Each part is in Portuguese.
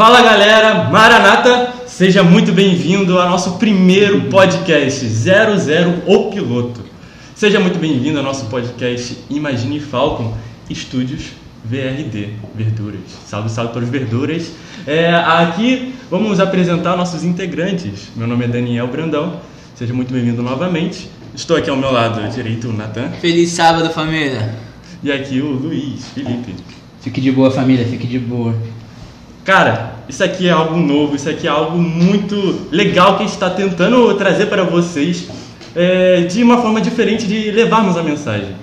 Fala galera, Maranata, seja muito bem-vindo ao nosso primeiro podcast 00 O Piloto. Seja muito bem-vindo ao nosso podcast Imagine Falcon Estúdios VRD, Verduras. Salve, salve para os verduras. É, aqui vamos apresentar nossos integrantes. Meu nome é Daniel Brandão, seja muito bem-vindo novamente. Estou aqui ao meu lado direito, o Natan, Feliz sábado, família. e aqui o Luiz, Felipe. Fique de boa, família, fique de boa. Cara, isso aqui é algo novo, isso aqui é algo muito legal que a gente está tentando trazer para vocês é, de uma forma diferente de levarmos a mensagem.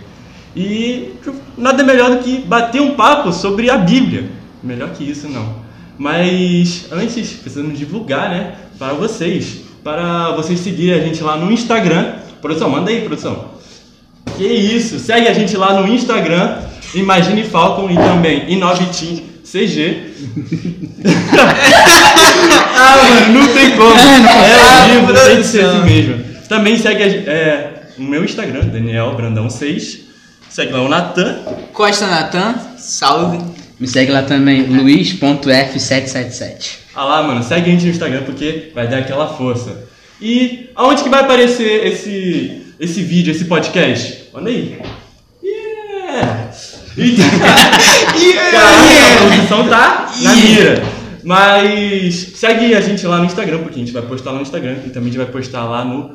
E nada melhor do que bater um papo sobre a Bíblia. Melhor que isso, não. Mas antes, precisamos divulgar, né, para vocês, para vocês seguirem a gente lá no Instagram. Produção, manda aí, produção. Que isso, segue a gente lá no Instagram, Imagine Falcon e também Inovitim CG. ah, mano, não tem como. É ao vivo, tem que ser assim mesmo. Também segue a é, o meu Instagram, Daniel Brandão 6. Segue lá o Natan. Costa Natan, salve. Me segue lá também, luiz.f777. Ah lá, mano, segue a gente no Instagram porque vai dar aquela força. E aonde que vai aparecer esse, esse vídeo, esse podcast? Olha aí. Yeah! E... Caraca, a produção tá na mira. Mas segue a gente lá no Instagram, porque a gente vai postar lá no Instagram e também a gente vai postar lá no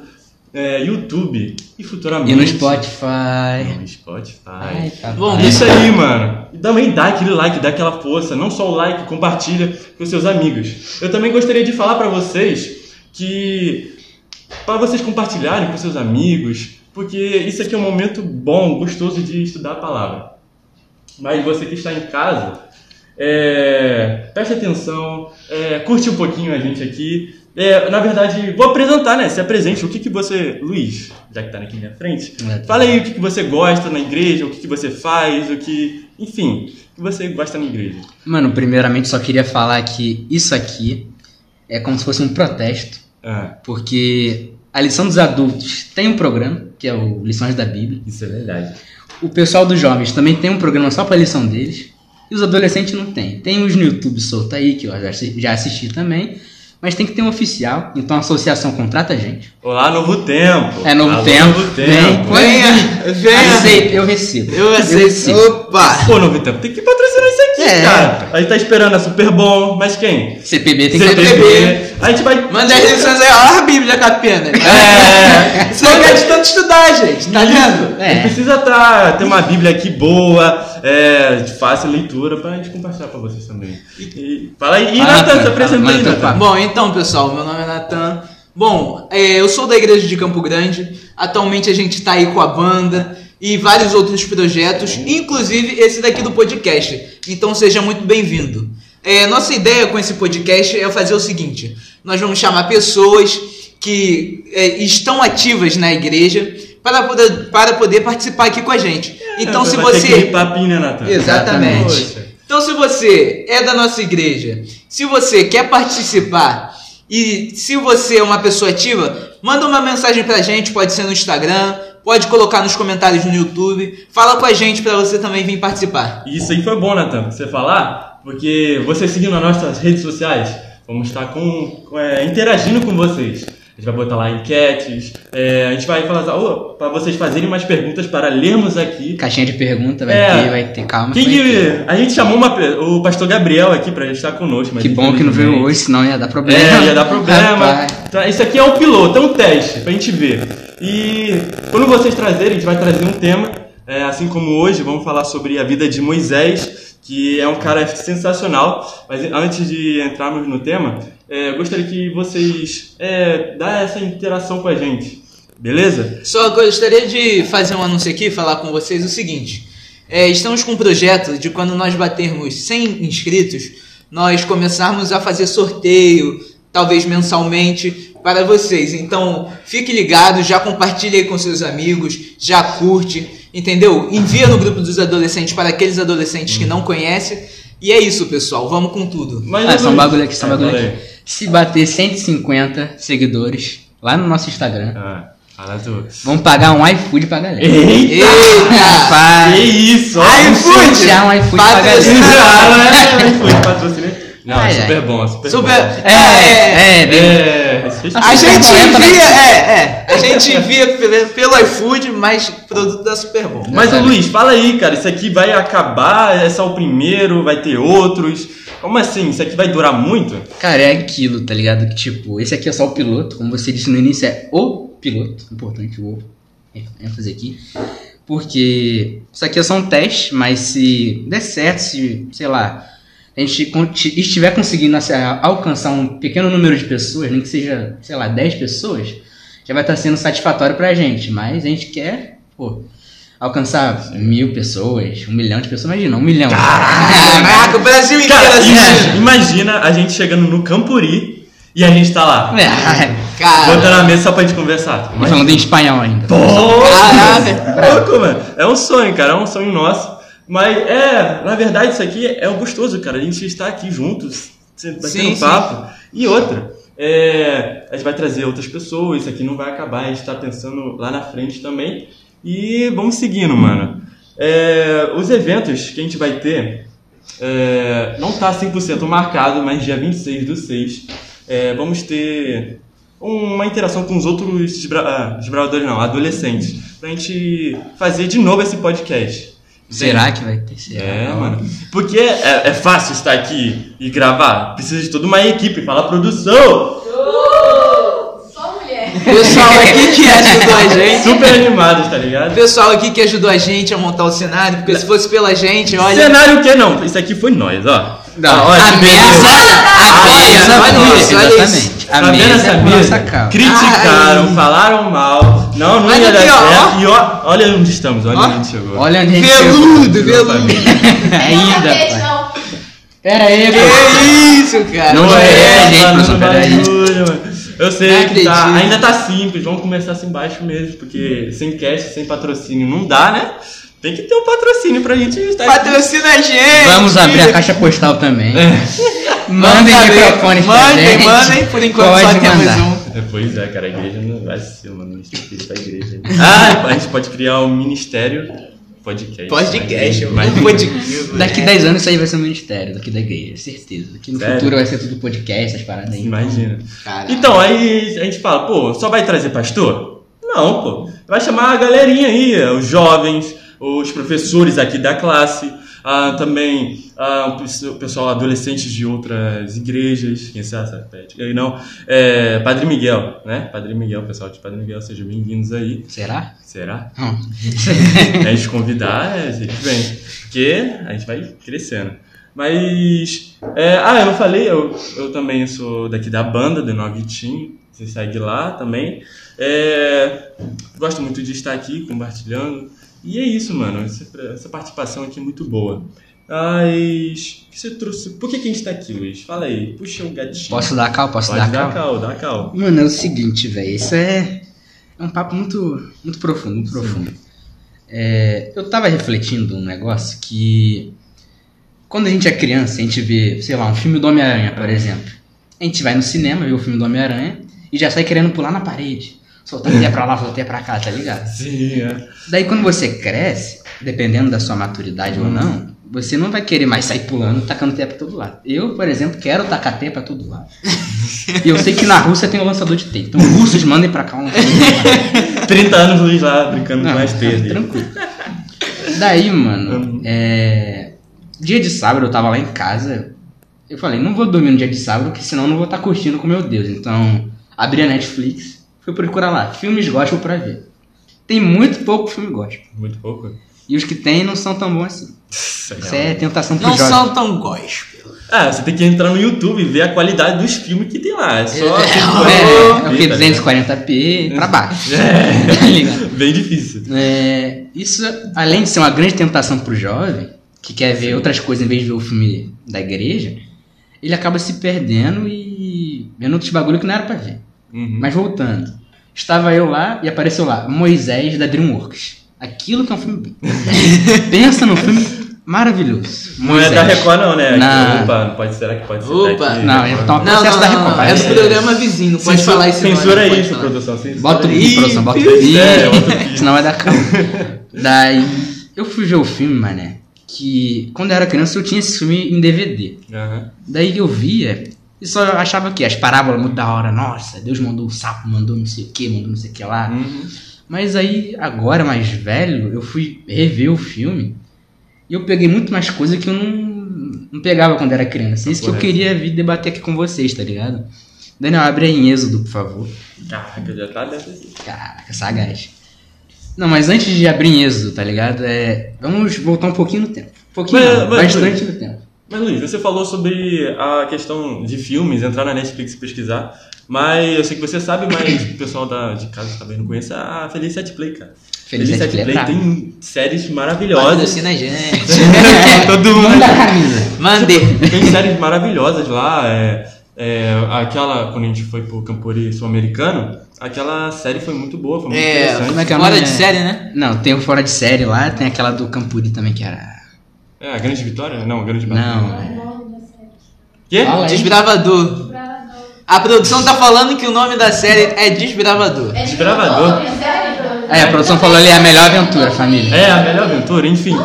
é, YouTube e futuramente. E no Spotify. No Spotify. Ai, papai. Bom, Isso aí, mano. E também dá aquele like, dá aquela força. Não só o like, compartilha com seus amigos. Eu também gostaria de falar pra vocês que para vocês compartilharem com seus amigos, porque isso aqui é um momento bom, gostoso de estudar a palavra. Mas você que está em casa, é, preste atenção, é, curte um pouquinho a gente aqui. É, na verdade, vou apresentar, né? Se apresente. O que, que você, Luiz, já que tá aqui na minha frente, É. fala aí o que, que você gosta na igreja, o que, que você faz, o que. Enfim, o que você gosta na igreja. Mano, primeiramente só queria falar que isso aqui é como se fosse um protesto, Ah, porque a lição dos adultos tem um programa, que é o Lições da Bíblia. isso é verdade. O pessoal dos jovens também tem um programa só pra lição deles. E os adolescentes não tem. Tem uns no YouTube solto aí, que eu já assi- já assisti também. Mas tem que ter um oficial. Então a associação contrata a gente. Olá, Novo Tempo. É Novo Alô, Tempo. Novo Tempo. Vem. Venha, venha. Aceito, eu recebo. Eu aceito. Opa. Pô, Novo Tempo, tem que patrocinar isso aqui, É. cara. A gente tá esperando a Super Bom, mas quem? CPB tem que CPB. A gente vai. Manda as lições aí, ó a Bíblia com a pena. É. Isso não quer de tanto estudar, gente, tá vendo? A gente É. precisa tá, ter uma Bíblia aqui boa, é, de fácil leitura, pra gente compartilhar pra vocês também. E, fala aí, e Fala, Natan, se apresenta aí, Natan. Bom, então, pessoal, meu nome é Natan. Bom, é, eu sou da igreja de Campo Grande. Atualmente a gente tá aí com a banda e vários outros projetos, inclusive esse daqui do podcast. Então seja muito bem-vindo. É, nossa ideia com esse podcast é fazer o seguinte: nós vamos chamar pessoas que é, estão ativas na igreja para poder, para poder participar aqui com a gente. Então, se É, ter aquele você. papinho, né, Natan? Exatamente. Poxa. Então, se você é da nossa igreja, se você quer participar e se você é uma pessoa ativa, manda uma mensagem pra gente, pode ser no Instagram, pode colocar nos comentários no YouTube, fala com a gente pra você também vir participar. Isso aí foi bom, Natan, você falar, porque você seguindo as nossas redes sociais, vamos estar com, com, é, interagindo com vocês. A gente vai botar lá enquetes, é, a gente vai falar oh, para vocês fazerem umas perguntas para lermos aqui. Caixinha de pergunta, vai É. ter, vai ter, calma. Quem vai ter. que, a gente chamou uma o pastor Gabriel aqui pra estar conosco. Que bom que não veio hoje, senão ia dar problema. É, ia dar problema. Então, isso aqui é um piloto, é um teste pra gente ver. E quando vocês trazerem, a gente vai trazer um tema, é, assim como hoje, vamos falar sobre a vida de Moisés, que é um cara sensacional. Mas antes de entrarmos no tema, é, eu gostaria que vocês é, dá essa interação com a gente, beleza? Só gostaria de fazer um anúncio aqui, falar com vocês o seguinte. É, estamos com um projeto de quando nós batermos 100 inscritos, nós começarmos a fazer sorteio, talvez mensalmente, para vocês. Então, fique ligado, já compartilhe aí com seus amigos, já curte, entendeu? Envia no grupo dos adolescentes para aqueles adolescentes que não conhecem. E é isso, pessoal. Vamos com tudo. Mas, Ah, só um bagulho aqui, só um É, bagulho aqui. Se bater 150 seguidores lá no nosso Instagram, Ah, vamos pagar um iFood pra galera. Eita! Eita! Que isso! ó. iFood! sortear um iFood pra galera. Ah, não é iFood, patrocínio. Não, é super bom, é super, Super. bom. É, É, é, bem- É, A gente envia, é, é. A gente envia pelo, pelo iFood, mas o produto da Super Bom. Mas, Sabe? Luiz, fala aí, cara, isso aqui vai acabar, é só o primeiro, vai ter outros. Como assim? Isso aqui vai durar muito? Cara, é aquilo, tá ligado? Que tipo, esse aqui é só o piloto, como você disse no início, é o piloto. Importante o ênfase aqui. Porque isso aqui é só um teste, mas se der certo, se, sei lá, a gente estiver conseguindo assim, alcançar um pequeno número de pessoas, nem que seja, sei lá, 10 pessoas, já vai estar sendo satisfatório pra gente. Mas a gente quer, pô, alcançar mil pessoas, um milhão de pessoas, imagina, um milhão. Caraca, o Brasil inteiro Cara, assistindo. imagina, imagina a gente chegando no Campuri e a gente tá lá, É, Cara, botando a mesa só pra gente conversar. e falando em espanhol ainda. Pô, Caraca. louco, mano. É um sonho, cara, é um sonho nosso. Mas é, na verdade, isso aqui é o gostoso, cara. A gente está aqui juntos, batendo Sim, um papo. E outra, é, a gente vai trazer outras pessoas, isso aqui não vai acabar, a gente está pensando lá na frente também. E vamos seguindo, mano. É, os eventos que a gente vai ter, é, não tá 100% marcado, mas dia 26 do 6, é, vamos ter uma interação com os outros ah, desbravadores, não, adolescentes, pra gente fazer de novo esse podcast. Será que vai ter? Será? É, mano. Porque é, é fácil estar aqui e gravar. Precisa de toda uma equipe. Fala produção! Só mulher. Pessoal aqui que ajudou a gente. Super animados, tá ligado? Pessoal aqui que ajudou a gente a montar o cenário, porque se fosse pela gente, olha. Cenário o que não? Isso aqui foi nós, ó. Não, Ah, olha a mesa, beleza. a mesa, olha isso, olha isso. Exatamente. A mesa é mesa? nossa causa. Criticaram, Ai. falaram mal. Não, não Olha ia dar aqui, ó, certo. E ó, olha onde estamos, olha Ó. onde a gente chegou. Olha onde a gente Veludo, chegou. veludo. Ainda, pai. Pera aí, pô. Que isso, cara. Não Não é, é, gente, mano, não peraí. bagulho, mano. Eu sei Não que tá, ainda tá simples, vamos começar assim embaixo mesmo, porque sem cash, sem patrocínio não dá, né? Tem que ter um patrocínio pra gente estar aqui. Patrocina a gente. Vamos abrir a caixa postal também. Mandem Manda ver. microfones pra Mandem, gente. mandem. Por enquanto só Pode temos mandar. um. É, Pois é, cara, a igreja não vai ser, mano, isso difícil pra igreja. Ah, a gente pode criar um ministério podcast. Podcast, Mas- podcast. Daqui 10 anos isso aí vai ser um ministério daqui da igreja, certeza. Daqui no Sério? futuro vai ser tudo podcast, essas paradas aí. Imagina. Caraca. Então, aí a gente fala, pô, só vai trazer pastor? Não, pô. Vai chamar a galerinha aí, os jovens, os professores aqui da classe, ah, também ah, o pesso- o pessoal adolescente de outras igrejas, quem sabe. E não, é, Padre Miguel, né? Padre Miguel, pessoal de Padre Miguel, sejam bem-vindos aí. Será? Será? Não. a gente convidar, a gente vem. Porque a gente vai crescendo. Mas. é, ah, eu não falei, eu, eu também sou daqui da banda, do Team. Você segue lá também. É, gosto muito de estar aqui compartilhando. E é isso, mano. Essa, participação aqui é muito boa. Mas. o que você trouxe? Por que, que a gente tá aqui, Luiz? Fala aí, puxa o gatinho. Posso dar cal? Posso Pode dar dar cal? cal, dá cal. Mano, é o seguinte, velho. Isso é, é um papo muito, muito profundo, muito profundo. É, eu tava refletindo um negócio que quando a gente é criança, a gente vê, sei lá, um filme do Homem-Aranha, por exemplo. A gente vai no cinema, vê o filme do Homem-Aranha e já sai querendo pular na parede. Soltar até pra lá, soltar até pra cá, tá ligado? Sim, é. Daí quando você cresce, dependendo da sua maturidade ou não, você não vai querer mais sair pulando, tacando teia pra todo lado. Eu, por exemplo, quero tacar teia pra todo lado. e eu sei que na Rússia tem o lançador de teia. Então, russos mandem pra cá um lançador de teia. 30 anos Luiz lá brincando Não, com as teias tranquilo. Daí, mano, é... dia de sábado eu tava lá em casa. Eu falei, não vou dormir no dia de sábado, porque senão eu não vou estar curtindo com meu Deus. Então, abri a Netflix, fui procurar lá, filmes gospel pra ver. Tem muito pouco filme gospel. Muito pouco. E os que tem não são tão bons assim. Isso Isso é tentação pro Não jovem. são tão gospel. Ah, você tem que entrar no YouTube e ver a qualidade dos filmes que tem lá. É só. É, É, é o que? tá 240p pra baixo. É. Tá ligado? Bem difícil. É, isso, além de ser uma grande tentação pro jovem, que quer ver outras coisas em vez de ver o filme da igreja, ele acaba se perdendo e vendo outros bagulho que não era pra ver. Uhum. Mas voltando, estava eu lá e apareceu lá, Moisés da DreamWorks. Aquilo que é um filme. Pensa num filme maravilhoso. Não é da Record, não, né? Não. Opa, não pode será que pode ser? Opa. daqui? Não, tá uma Não, processo não, da não, Record. não. É do É. programa vizinho, não pode Censura- falar isso. Censura não isso, produção. Censura Bota o pi, produção, bota o pi. é. Senão vai dar calma. Daí, eu fui ver o filme, mané. que quando eu era criança eu tinha esse filme em DVD. Aham. Daí eu via e só achava que as parábolas muito da hora. Nossa, Deus mandou o sapo, mandou não sei o que, mandou não sei o que lá. Uhum. Mas aí, agora mais velho, eu fui rever o filme e eu peguei muito mais coisa que eu não, não pegava quando era criança. Isso que eu queria vir debater aqui com vocês, tá ligado? Daniel, abre aí em Êxodo, por favor. Caraca, já tá dentro. Caraca, sagaz. Não, mas antes de abrir em Êxodo, tá ligado? É, vamos voltar um pouquinho no tempo. Um pouquinho, Mas- não, mas- bastante no tempo. Mas Luiz, você falou sobre a questão de filmes, entrar na Netflix e pesquisar. Mas eu sei que você sabe, mas o pessoal da, de casa talvez não conheça a Feliz Set Play, cara. Feliz Set Play é brabo. tem séries maravilhosas. Patrocina a gente. Todo mundo. Manda a camisa. Mande. Tem séries maravilhosas lá. É, é, aquela, quando a gente foi pro Campori Sul-Americano, aquela série foi muito boa, foi muito É, interessante. Como é que é Fora de série, né? Não, tem o Fora de Série lá, tem aquela do Campuri também que era. É, a Grande Vitória? Não, a Grande Batalha. Não. Quê? Desbravador. A produção tá falando que o nome da série é Desbravador. É Desbravador. É, a produção falou ali a melhor aventura, família. É, a melhor aventura, enfim.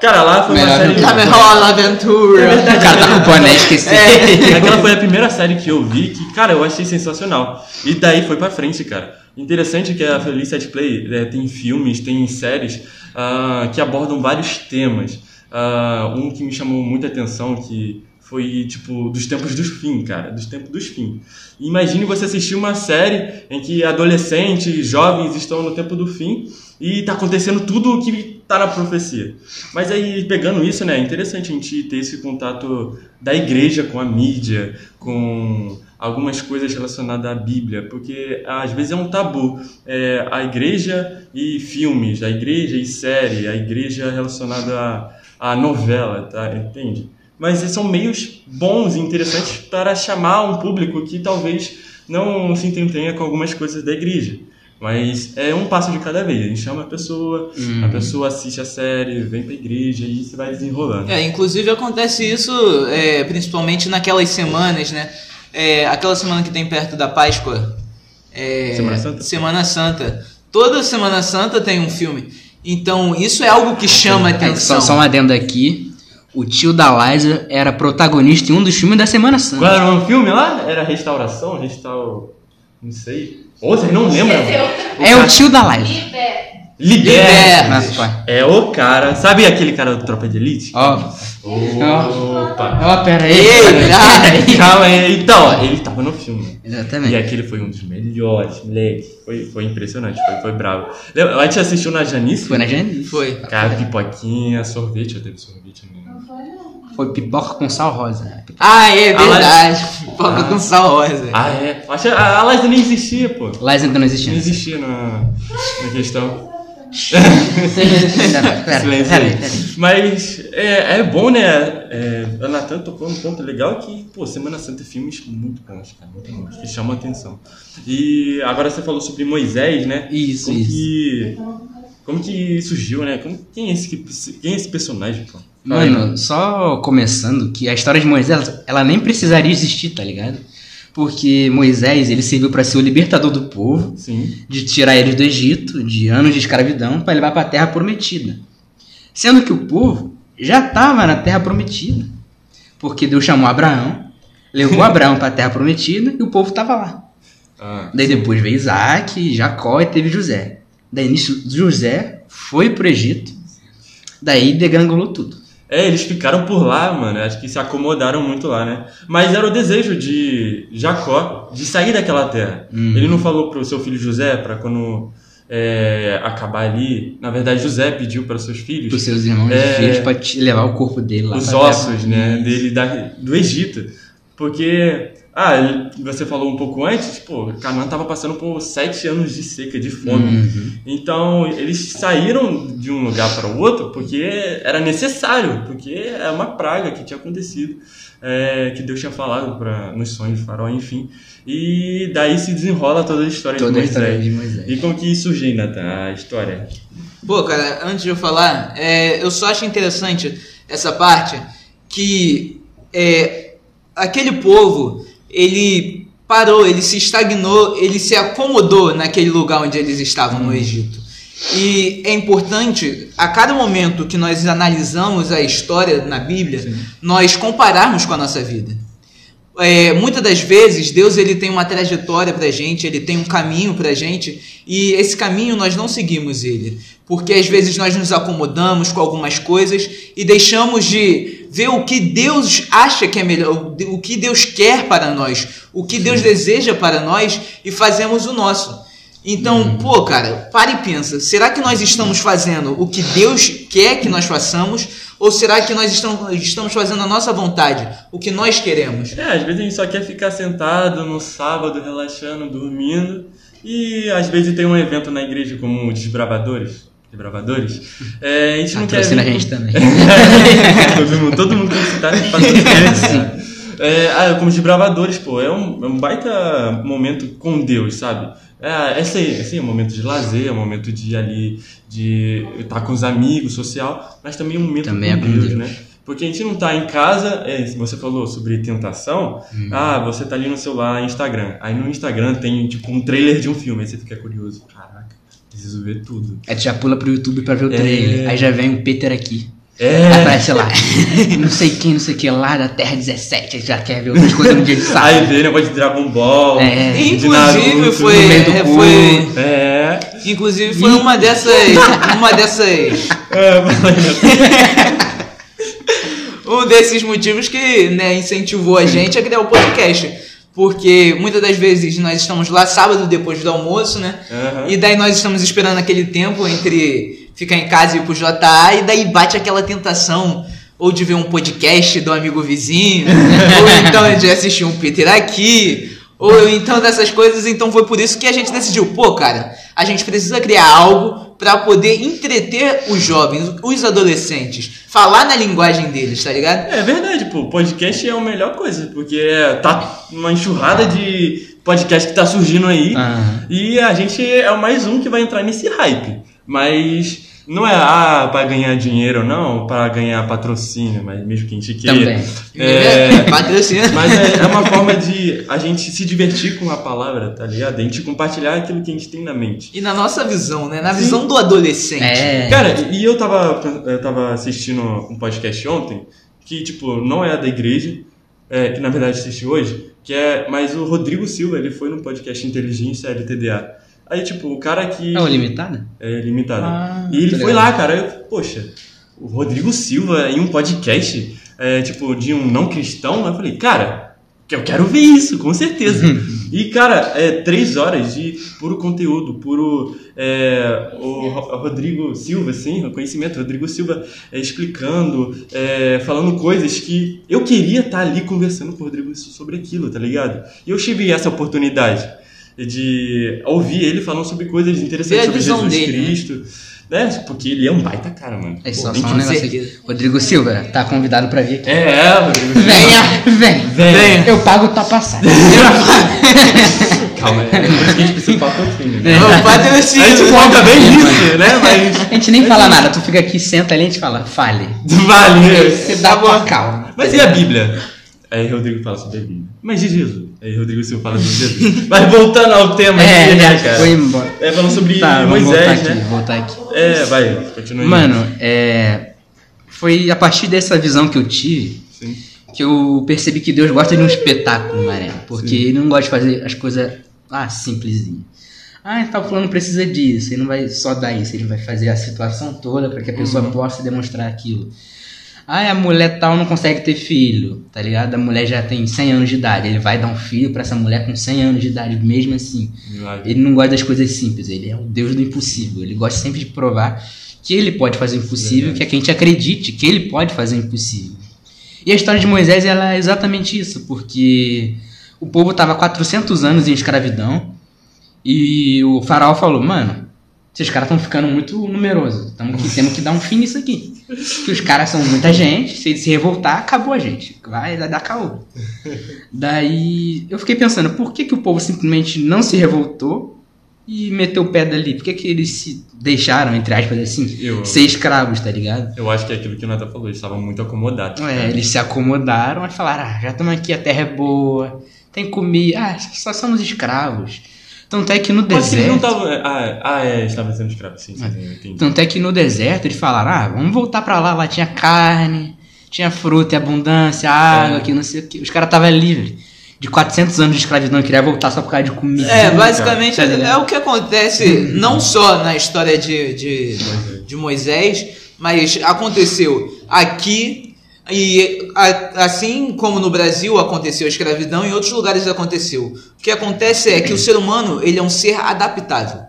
Cara, lá foi uma Melhor série. A melhor aventura. O cara tá com o boné, esqueci. É, aquela foi a primeira série que eu vi que, cara, eu achei sensacional. E daí foi pra frente, cara. Interessante que a Feliz Set Play né, tem filmes, tem séries ah, que abordam vários temas. Ah, um que me chamou muita atenção que foi tipo dos tempos dos fim, cara, dos tempos dos fim. Imagine você assistir uma série em que adolescentes, jovens estão no tempo do fim e tá acontecendo tudo o que tá na profecia. Mas aí pegando isso, né, é interessante a gente ter esse contato da igreja com a mídia, com algumas coisas relacionadas à Bíblia, porque às vezes é um tabu. É, a igreja e filmes, a igreja e série, a igreja relacionada à, à novela, tá? Entende? Mas são meios bons e interessantes para chamar um público que talvez não se entretenha com algumas coisas da igreja. Mas é um passo de cada vez. A gente chama a pessoa, a pessoa assiste a série, vem pra igreja e isso vai desenrolando. É, inclusive acontece isso é, principalmente naquelas semanas, né? É, aquela semana que tem perto da Páscoa. é, Semana Santa? Semana Santa. Toda Semana Santa tem um filme. Então, isso é algo que chama É, atenção. só, só um adendo aqui. O tio da Liza era protagonista em um dos filmes da Semana Qual Santa. era o filme lá? Era Restauração? Restaur... Não sei. Ou vocês não lembram? É o tio da Liza. Libera. Libera! Nossa, pai. É o cara. Sabe aquele cara do Tropa de Elite? Ó, Opa! ó, pera aí. Ei, pera aí. já. Calma aí. Então, ó, ele tava no filme. E Exatamente. aquele foi um dos melhores, moleque. Foi, foi impressionante, foi, foi bravo. Lembra- A gente assistiu na Janice? Foi na Janice. Foi. Cara, pipoquinha, sorvete, eu teve sorvete, né? Foi pipoca com sal rosa. né? Ah, é verdade. Pipoca Ah. com sal rosa. Ah, é? A a Liza nem existia, pô. Liza ainda não existia. Nem existia na, na questão. Mas é, é bom, né? É, a Natan tocou num ponto legal que, pô, Semana Santa é filmes muito bons, cara, muito bons, que chamam a atenção. E agora você falou sobre Moisés, né? Isso, como isso. Que, como que surgiu, né? Como, quem, é esse, que- quem é esse personagem, pô? Mano, só começando que a história de Moisés, ela nem precisaria existir, tá ligado? Porque Moisés, ele serviu pra ser o libertador do povo, Sim. de tirar eles do Egito, de anos de escravidão, pra levar pra terra prometida. Sendo que o povo já estava na terra prometida. Porque Deus chamou Abraão, levou Abraão pra terra prometida e o povo tava lá. Ah, Daí depois veio Isaac, Jacó e teve José. Daí nisso José foi pro Egito. Daí degangolou tudo. É, eles ficaram por lá, mano. Acho que se acomodaram muito lá, né? Mas era o desejo de Jacó de sair daquela terra. Uhum. Ele não falou pro seu filho José para quando é, acabar ali. Na verdade, José pediu para seus filhos Pros seus irmãos É. filhos pra te levar o corpo dele lá os ossos, terra. né, dele da, do Egito. Porque, ah, você falou um pouco antes, pô, Canaã tava passando por sete anos de seca, de fome. Uhum. Então, eles saíram de um lugar para o outro porque era necessário, porque é uma praga que tinha acontecido, é, que Deus tinha falado pra, nos sonhos de Faraó, enfim. E daí se desenrola toda a história Toda de a Moisés. história de Moisés. E como que surgiu, Nathan, a história? Pô, cara, antes de eu falar, é, eu só acho interessante essa parte que é, aquele povo, ele parou, ele se estagnou, ele se acomodou naquele lugar onde eles estavam no Egito. E é importante, a cada momento que nós analisamos a história na Bíblia, nós compararmos com a nossa vida. É, muitas das vezes Deus ele tem uma trajetória pra gente, ele tem um caminho pra gente e esse caminho nós não seguimos ele, porque às vezes nós nos acomodamos com algumas coisas e deixamos de ver o que Deus acha que é melhor, o que Deus quer para nós, o que Deus deseja para nós e fazemos o nosso. Então, pô, cara, para e pensa, será que nós estamos fazendo o que Deus quer que nós façamos ou será que nós estamos, estamos fazendo a nossa vontade, o que nós queremos? É, às vezes a gente só quer ficar sentado no sábado, relaxando, dormindo. E às vezes tem um evento na igreja como o Desbravadores. Desbravadores. É, a gente não quer. Patrocina a vir- gente também. todo, mundo, todo mundo tem que citar esse patrocínio. É, ah, como desbravadores, pô, é um, é um baita momento com Deus, sabe? É, esse aí, esse aí é um momento de lazer, é um momento de ali, de estar com os amigos, social, mas também é um momento Também com, é Deus, Deus. né? Porque a gente não tá em casa, é, você falou sobre tentação, Uhum. ah, você tá ali no celular, Instagram. Aí no Instagram tem tipo um trailer de um filme, aí você fica curioso, caraca, preciso ver tudo. Aí tu já pula pro YouTube pra ver o É. trailer. Aí já vem um Peter aqui. É, Aparece lá. não sei quem, não sei o que lá, da Terra 17. Aí já quer ver outras coisas no dia de sábado. aí vê negócio de Dragon Ball, É. de Inclusive Naruto, foi, é, foi É. inclusive foi uma dessas uma dessas é um desses motivos que né, incentivou a gente a criar o podcast. Porque muitas das vezes nós estamos lá sábado depois do almoço, né? Aham. E daí nós estamos esperando aquele tempo entre ficar em casa e ir pro JA, e daí bate aquela tentação ou de ver um podcast do amigo vizinho, ou então de assistir um Peter aqui, ou então dessas coisas. Então foi por isso que a gente decidiu, pô, cara, a gente precisa criar algo para poder entreter os jovens, os adolescentes, falar na linguagem deles, tá ligado? É verdade, pô. Podcast é a melhor coisa, porque é, tá uma enxurrada de podcast que tá surgindo aí. Aham. E a gente é o mais um que vai entrar nesse hype. Mas não é ah, pra ganhar dinheiro não, pra ganhar patrocínio, mas mesmo que a gente queira. Também. É, Patrocínio. mas é, é uma forma de a gente se divertir com a palavra, tá ligado? A gente compartilhar aquilo que a gente tem na mente. E na nossa visão, né? Na visão do adolescente. É. Cara, e eu tava, eu tava assistindo um podcast ontem, que, tipo, não é da igreja, é, que na verdade assisti hoje, que é, mas o Rodrigo Silva, ele foi no podcast Inteligência LTDA. Aí, tipo, o cara que... É o limitado? É limitado. Ah, e ele tô foi ligado. lá, cara, eu, poxa, o Rodrigo Silva em um podcast, é, tipo, de um não cristão, eu falei, cara, que eu quero ver isso, com certeza. e, cara, é três horas de puro conteúdo, puro. é, o Ro- Rodrigo Silva, assim, o conhecimento, Rodrigo Silva é, explicando, é, falando coisas que eu queria estar ali conversando com o Rodrigo sobre aquilo, tá ligado? E eu tive essa oportunidade de ouvir ele falando sobre coisas interessantes sobre Jesus dele, né? Cristo. Né? Porque ele é um baita cara, mano. É Pô, só, nem só um negócio aqui. Rodrigo Silva, tá convidado pra vir aqui. É, é, Rodrigo Silva. Venha! Vem! Venha. Eu pago tua passagem. Calma, é por isso que a gente precisa patrocínio, né? É o A gente patrocínio. foca bem nisso, né? Mas. A gente nem fala nada, tu fica aqui, senta ali e a gente fala, fale. Vale. Você dá tua calma. Mas e a Bíblia? Aí Rodrigo fala sobre a Bíblia. Mas e Jesus? Aí Rodrigo Silva fala sobre Jesus. Mas voltando ao tema É, aqui, né, cara? foi embora. É falando sobre Tá, voltar Moisés, aqui, né? voltar aqui. É, vai, continua aí. Mano, é. Foi a partir dessa visão que eu tive Sim. que eu percebi que Deus gosta de um espetáculo, Maré. Porque ele não gosta de fazer as coisas ah, simplesinho. Ah, tá falando precisa disso, ele não vai só dar isso, ele vai fazer a situação toda para que a pessoa possa demonstrar aquilo. Ah, a mulher tal não consegue ter filho, tá ligado? A mulher já tem 100 anos de idade, ele vai dar um filho para essa mulher com 100 anos de idade, mesmo assim. Milagre. Ele não gosta das coisas simples, ele é o Deus do impossível. Ele gosta sempre de provar que ele pode fazer o impossível, que é que a gente acredite que ele pode fazer o impossível. E a história de Moisés ela é exatamente isso, porque o povo estava 400 anos em escravidão e o faraó falou: Mano, esses caras estão ficando muito numerosos, tamo que, temos que dar um fim nisso aqui. Que os caras são muita gente, se eles se revoltar, acabou a gente. Vai dar caô. Daí eu fiquei pensando, por que, que o povo simplesmente não se revoltou e meteu o pé dali? Por que, que eles se deixaram, entre aspas, assim, Eu- ser escravos, tá ligado? Eu acho que é aquilo que o Natan falou, eles estavam muito acomodados. É, eles se acomodaram e falaram, ah, já estamos aqui, a terra é boa, tem comida, ah, só somos escravos. Tanto é que no Mas eles não deserto. estavam. Ah, ah, é, estavam sendo escravos, sim, sim, sim, entendi. Tanto é que no deserto eles falaram, ah, vamos voltar pra lá, lá tinha carne, tinha fruta e abundância, água, É. que não sei o que. Os caras estavam livres. De 400 anos de escravidão e queria voltar só por causa de comida. É, basicamente Tá é o que acontece não só na história de, de, de Moisés, mas aconteceu aqui e assim como no Brasil aconteceu a escravidão, em outros lugares aconteceu. O que acontece é que o ser humano ele é um ser adaptável.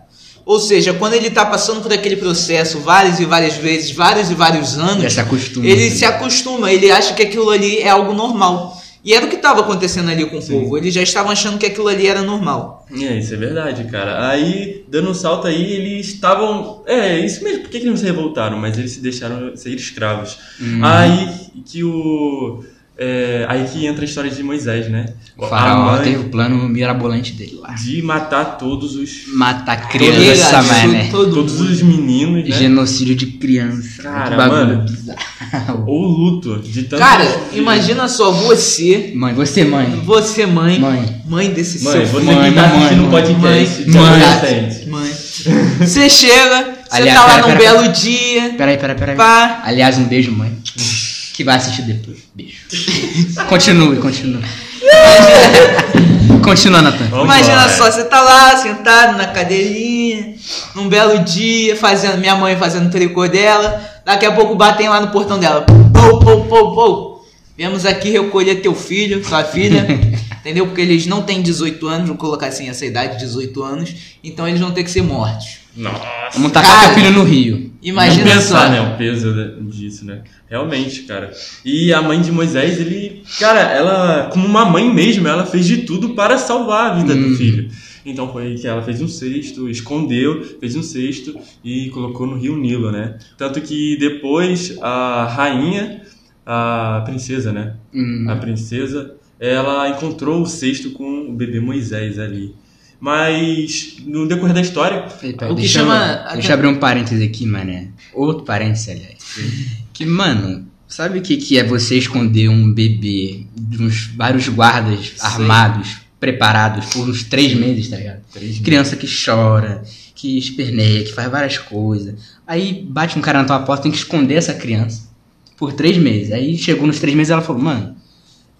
Ou seja, quando ele está passando por aquele processo várias e várias vezes, vários e vários anos, Já se acostuma. ele se acostuma, ele acha que aquilo ali é algo normal. E era o que estava acontecendo ali com o Sim. povo. Eles já estavam achando que aquilo ali era normal. É, isso é verdade, cara. Aí, dando um salto aí, eles estavam. É, isso mesmo. Por que, que eles não se revoltaram? Mas eles se deixaram ser escravos. Hum. Aí que o. é, aí que entra a história de Moisés, né? O faraó mãe teve o plano mirabolante dele lá. de matar todos os. Matar Todos, criança, mané. todo Todos os meninos, né? Genocídio de criança. Cara, mano. bizarro. Ou luto de tanto. Cara, imagina só você, Mãe, você mãe. você mãe, Mãe. mãe desse Mãe, seu você Mãe, que tá mãe, assistindo o mãe, podcast de mãe. adolescente. mãe. Você chega, você Aliás, tá lá pera, num pera, belo dia, Peraí, peraí, peraí. pá. Aliás, um beijo, mãe. Que vai assistir depois. Beijo. continue, continue. Continua, Natan. Imagina embora. só, você tá lá sentado na cadeirinha, num belo dia, fazendo minha mãe fazendo o tricô dela. Daqui a pouco batem lá no portão dela. Pou, pou, pou, pou. Viemos aqui recolher teu filho, sua filha. entendeu? Porque eles não têm 18 anos, vou colocar assim essa idade, 18 anos. Então eles vão ter que ser mortos. Nossa. Vamos tacar Cara. teu filho no rio. Imagina Não só. pensar, né? O peso disso, né? Realmente, cara. E a mãe de Moisés, ele. Cara, ela, como uma mãe mesmo, ela fez de tudo para salvar a vida Hum. do filho. Então foi que ela fez um cesto, escondeu, fez um cesto e colocou no rio Nilo, né? Tanto que depois a rainha, a princesa, né? Hum. A princesa, ela encontrou o cesto com o bebê Moisés ali. Mas no decorrer da história, peraí, O que deixa chama- Eu, deixa eu abrir um parêntese aqui, mané. Outro parêntese, aliás. Que, mano, sabe o que, que é você esconder um bebê de uns vários guardas armados, preparados por uns três meses, tá ligado? Três Criança que chora, que esperneia, que faz várias coisas. Aí bate um cara na tua porta, tem que esconder essa criança por três meses. Aí chegou nos três meses ela falou, mano,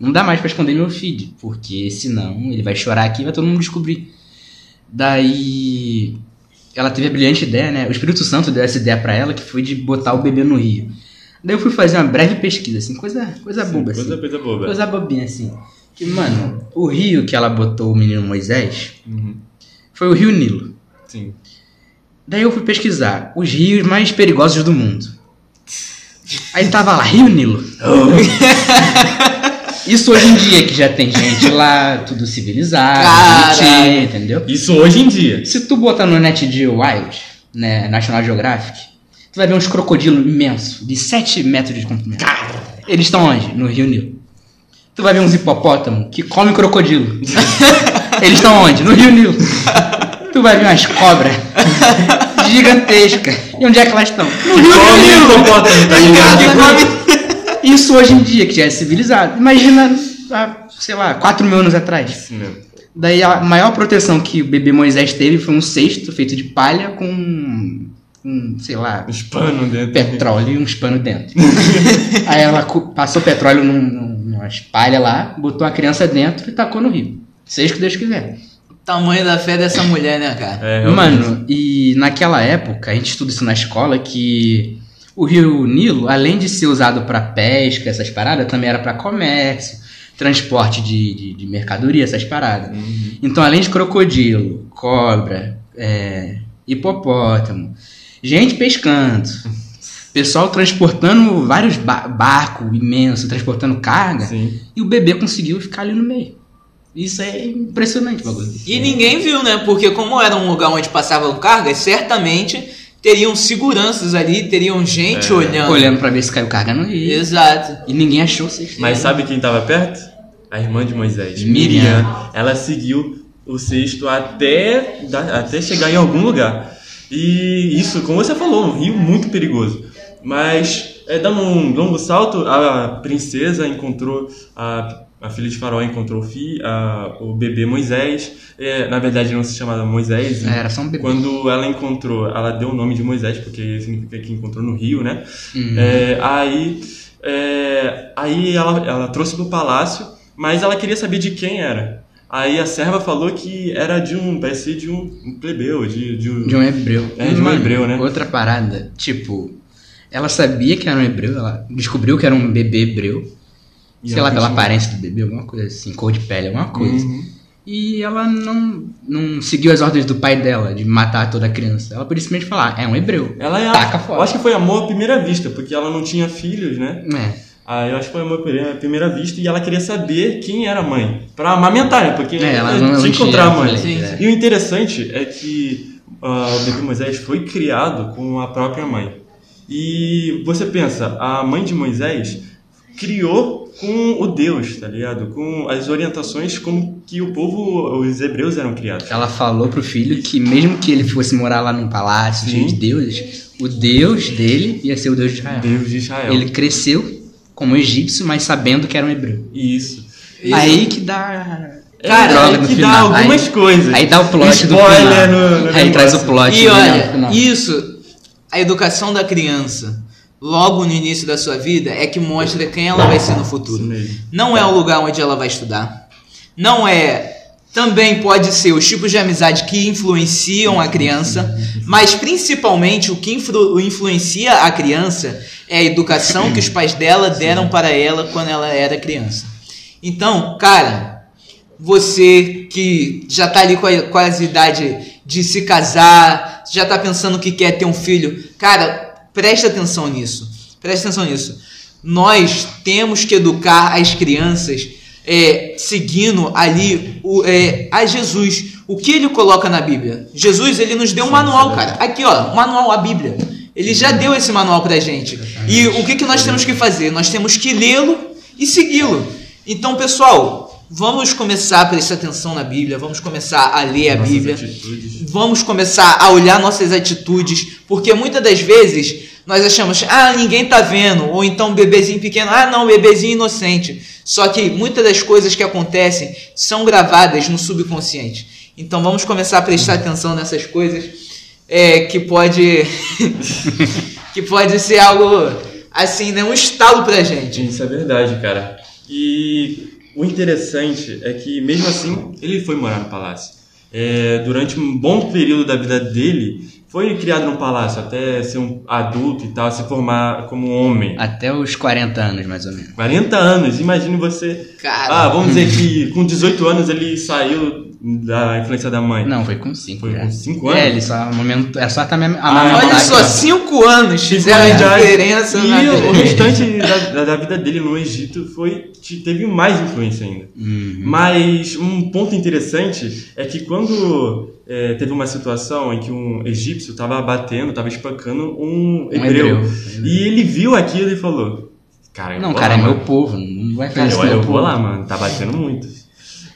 não dá mais pra esconder meu filho, porque senão ele vai chorar aqui e vai todo mundo descobrir. Daí ela teve a brilhante ideia, né? O Espírito Santo deu essa ideia pra ela, que foi de botar o bebê no rio. Daí eu fui fazer uma breve pesquisa, assim, coisa, coisa boba, assim. coisa, coisa boba. Coisa bobinha, assim. Que, mano, o rio que ela botou o menino Moisés Uhum. foi o Rio Nilo. Sim. Daí eu fui pesquisar os rios mais perigosos do mundo. Aí tava lá, Rio Nilo. Isso hoje em dia, que já tem gente lá, tudo civilizado, bonitinho, entendeu? Isso hoje em dia. Se tu botar no net de Wild, né, National Geographic, tu vai ver uns crocodilos imensos, de 7 metros de comprimento. Eles estão onde? No Rio Nilo. Tu vai ver uns hipopótamos que comem crocodilo. Eles estão onde? No Rio Nilo. Tu vai ver umas cobras gigantescas. E onde é que elas estão? No Rio Come Nilo. hipopótamo, tá ligado? Isso hoje em dia, que já é civilizado. Imagina, há, sei lá, 4 mil anos atrás. Daí a maior proteção que o bebê Moisés teve foi um cesto feito de palha com, com sei lá, Os panos dentro. petróleo e uns panos dentro. Aí ela passou petróleo num, num, numas palhas lá, botou a criança dentro e tacou no rio. Seja o que Deus quiser. Tamanho da fé dessa mulher, né, cara? É. Mano, e naquela época, a gente estuda isso na escola, que o rio Nilo, além de ser usado para pesca, essas paradas, também era para comércio, transporte de, de, de mercadoria, essas paradas. Uhum. Então, além de crocodilo, cobra, é, hipopótamo, gente pescando, pessoal transportando vários ba barcos imensos, transportando carga, Sim. e o bebê conseguiu ficar ali no meio. Isso é impressionante, bagulho. E ninguém viu, né? Porque como era um lugar onde passavam cargas, certamente teriam seguranças ali, teriam gente É. olhando. Olhando pra ver se caiu carga no rio. Exato. E ninguém achou cesto. Mas sabe quem tava perto? A irmã de Moisés. Miriam. Ela seguiu o cesto até, até chegar em algum lugar. E isso, como você falou, um rio muito perigoso. Mas, é, dando um longo salto, a princesa encontrou a, a filha de Faraó encontrou o, fi, a, o bebê Moisés. É, na verdade, não se chamava Moisés. e É, era só um bebê. Quando ela encontrou, ela deu o nome de Moisés, porque significa que encontrou no rio, né? Uhum. É, aí é, aí ela, ela trouxe pro palácio, mas ela queria saber de quem era. Aí a serva falou que era de um, parecia de um, plebeu, de, de um... De um hebreu. É, de um hebreu, né? Outra parada, tipo, ela sabia que era um hebreu, ela descobriu que era um bebê hebreu. Sei lá, pela aparência do bebê, alguma coisa assim, cor de pele, alguma coisa. Uhum. E ela não, não seguiu as ordens do pai dela de matar toda a criança. Ela podia simplesmente falar, é um hebreu. Ela é Taca a, fora. eu acho que foi amor à primeira vista, porque ela não tinha filhos, né? É. Aí eu acho que foi amor à primeira vista e ela queria saber quem era a mãe. Pra amamentar, né? Porque É, ela ela não- tinha que encontrar a mãe. filho, né? E o interessante é que ah, o bebê Moisés foi criado com a própria mãe. E você pensa, a mãe de Moisés criou com o Deus, tá ligado? Com as orientações como que o povo, os hebreus eram criados. Ela falou pro filho que mesmo que ele fosse morar lá num palácio cheio de deuses, o Deus dele ia ser o Deus de Israel. Deus de Israel. Ele cresceu como egípcio, mas sabendo que era um hebreu. Isso. Isso. Aí que dá. Cara, droga aí que dá final. algumas aí, coisas. Aí dá o plot do Spoiler final. no- no aí traz o negócio. plot E do olha, final. isso, a educação da criança, logo no início da sua vida, é que mostra quem ela vai ser no futuro. Não é o lugar onde ela vai estudar. Não é. Também pode ser os tipos de amizade que influenciam a criança, mas principalmente o que influ- influencia a criança é a educação que os pais dela deram para ela quando ela era criança. Então, cara, você que já tá ali com a, as idade de se casar, já tá pensando que quer ter um filho, cara, presta atenção nisso. Presta atenção nisso. Nós temos que educar as crianças é, seguindo ali o, é, a Jesus. O que ele coloca na Bíblia? Jesus, ele nos deu um manual, cara. Aqui, ó, manual, a Bíblia. Ele já deu esse manual pra gente. E o que, que nós temos que fazer? Nós temos que lê-lo e segui-lo. Então, pessoal, vamos começar a prestar atenção na Bíblia, vamos começar a ler a Nossas Bíblia. atitudes. Vamos começar a olhar nossas atitudes, porque muitas das vezes nós achamos, ah, ninguém tá vendo, ou então bebezinho pequeno, ah, não, bebezinho inocente. Só que muitas das coisas que acontecem são gravadas no subconsciente. Então vamos começar a prestar atenção nessas coisas, é, que pode que pode ser algo assim, né, um estalo pra gente. Isso é verdade, cara. E o interessante é que, mesmo assim, ele foi morar no palácio. É, durante um bom período da vida dele, foi criado no palácio até ser um adulto e tal, se formar como homem. Até os 40 anos, mais ou menos. 40 anos, imagine você. Cara. Ah, vamos dizer que com 18 anos ele saiu da influência da mãe. Não, foi com 5. Foi com cinco anos? É, ele só momento, é só até a Ah, Olha só, ó. cinco anos fizeram a Já- diferença na E o vida. restante da, da vida dele no Egito foi teve mais influência ainda. Uhum. Mas um ponto interessante é que quando é, teve uma situação em que um egípcio estava batendo, estava espancando um hebreu, hebreu. e ele viu aquilo e falou: Cara, eu Não, cara, lá, é meu mano. povo, não vai fazer Eu, isso. eu meu vou povo. lá, mano, tá batendo muito.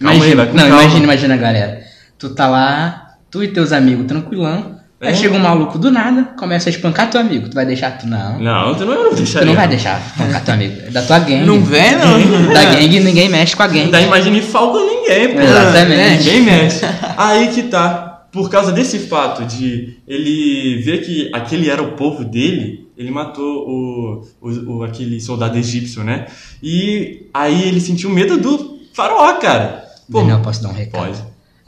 Calma aí, Imagina, vai com não, calma. imagina, imagina, galera. Tu tá lá, tu e teus amigos tranquilão. É. Aí chega um maluco do nada, começa a espancar teu amigo. Tu vai deixar tu não. Não, tu não, eu não Tu deixaria. não vai deixar espancar teu amigo. É da tua gangue. Não vem, não. Da gangue ninguém mexe com a gangue. Da Imagine Falcon ninguém, pô. Exatamente. Ninguém mexe. Aí que tá. Por causa desse fato de ele ver que aquele era o povo dele, ele matou o, o, o- aquele soldado egípcio, né? E aí ele sentiu medo do faraó, cara. Pô, Daniel, posso dar um recado? pode.